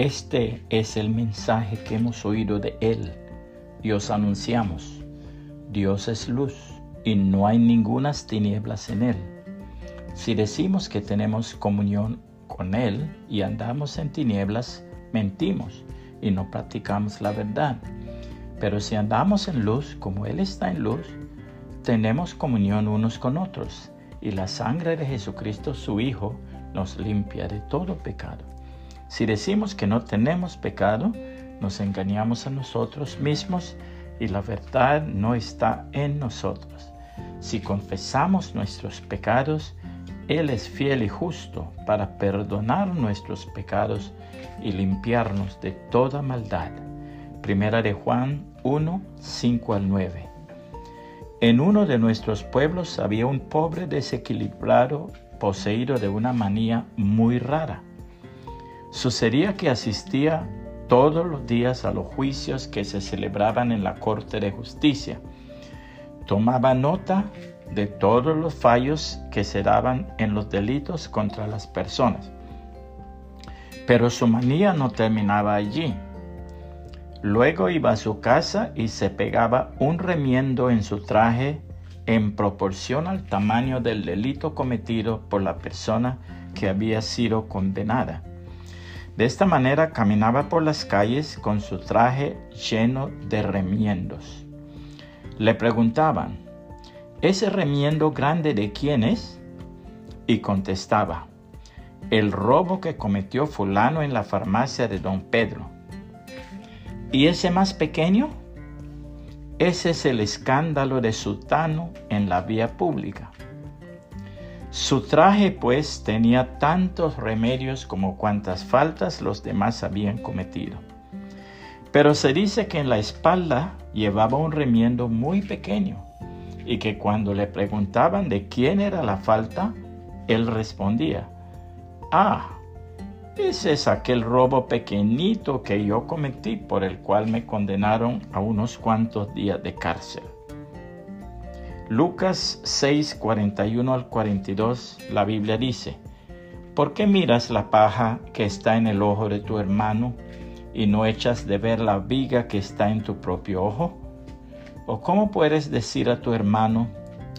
Este es el mensaje que hemos oído de Él y os anunciamos. Dios es luz y no hay ningunas tinieblas en Él. Si decimos que tenemos comunión con Él y andamos en tinieblas, mentimos y no practicamos la verdad. Pero si andamos en luz como Él está en luz, tenemos comunión unos con otros y la sangre de Jesucristo su Hijo nos limpia de todo pecado. Si decimos que no tenemos pecado, nos engañamos a nosotros mismos y la verdad no está en nosotros. Si confesamos nuestros pecados, Él es fiel y justo para perdonar nuestros pecados y limpiarnos de toda maldad. Primera de Juan 1, 5 al 9. En uno de nuestros pueblos había un pobre desequilibrado poseído de una manía muy rara. Sucedía que asistía todos los días a los juicios que se celebraban en la Corte de Justicia. Tomaba nota de todos los fallos que se daban en los delitos contra las personas. Pero su manía no terminaba allí. Luego iba a su casa y se pegaba un remiendo en su traje en proporción al tamaño del delito cometido por la persona que había sido condenada. De esta manera caminaba por las calles con su traje lleno de remiendos. Le preguntaban, ¿ese remiendo grande de quién es? Y contestaba, el robo que cometió fulano en la farmacia de don Pedro. ¿Y ese más pequeño? Ese es el escándalo de Sutano en la vía pública. Su traje pues tenía tantos remedios como cuantas faltas los demás habían cometido. Pero se dice que en la espalda llevaba un remiendo muy pequeño y que cuando le preguntaban de quién era la falta, él respondía, ah, ese es aquel robo pequeñito que yo cometí por el cual me condenaron a unos cuantos días de cárcel. Lucas 6, 41 al 42, la Biblia dice, ¿por qué miras la paja que está en el ojo de tu hermano y no echas de ver la viga que está en tu propio ojo? ¿O cómo puedes decir a tu hermano,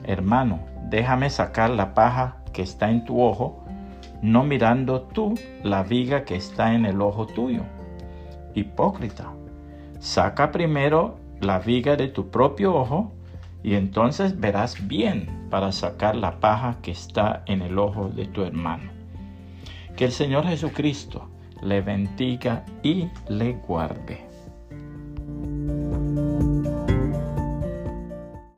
hermano, déjame sacar la paja que está en tu ojo, no mirando tú la viga que está en el ojo tuyo. Hipócrita, saca primero la viga de tu propio ojo y entonces verás bien para sacar la paja que está en el ojo de tu hermano. Que el Señor Jesucristo le bendiga y le guarde.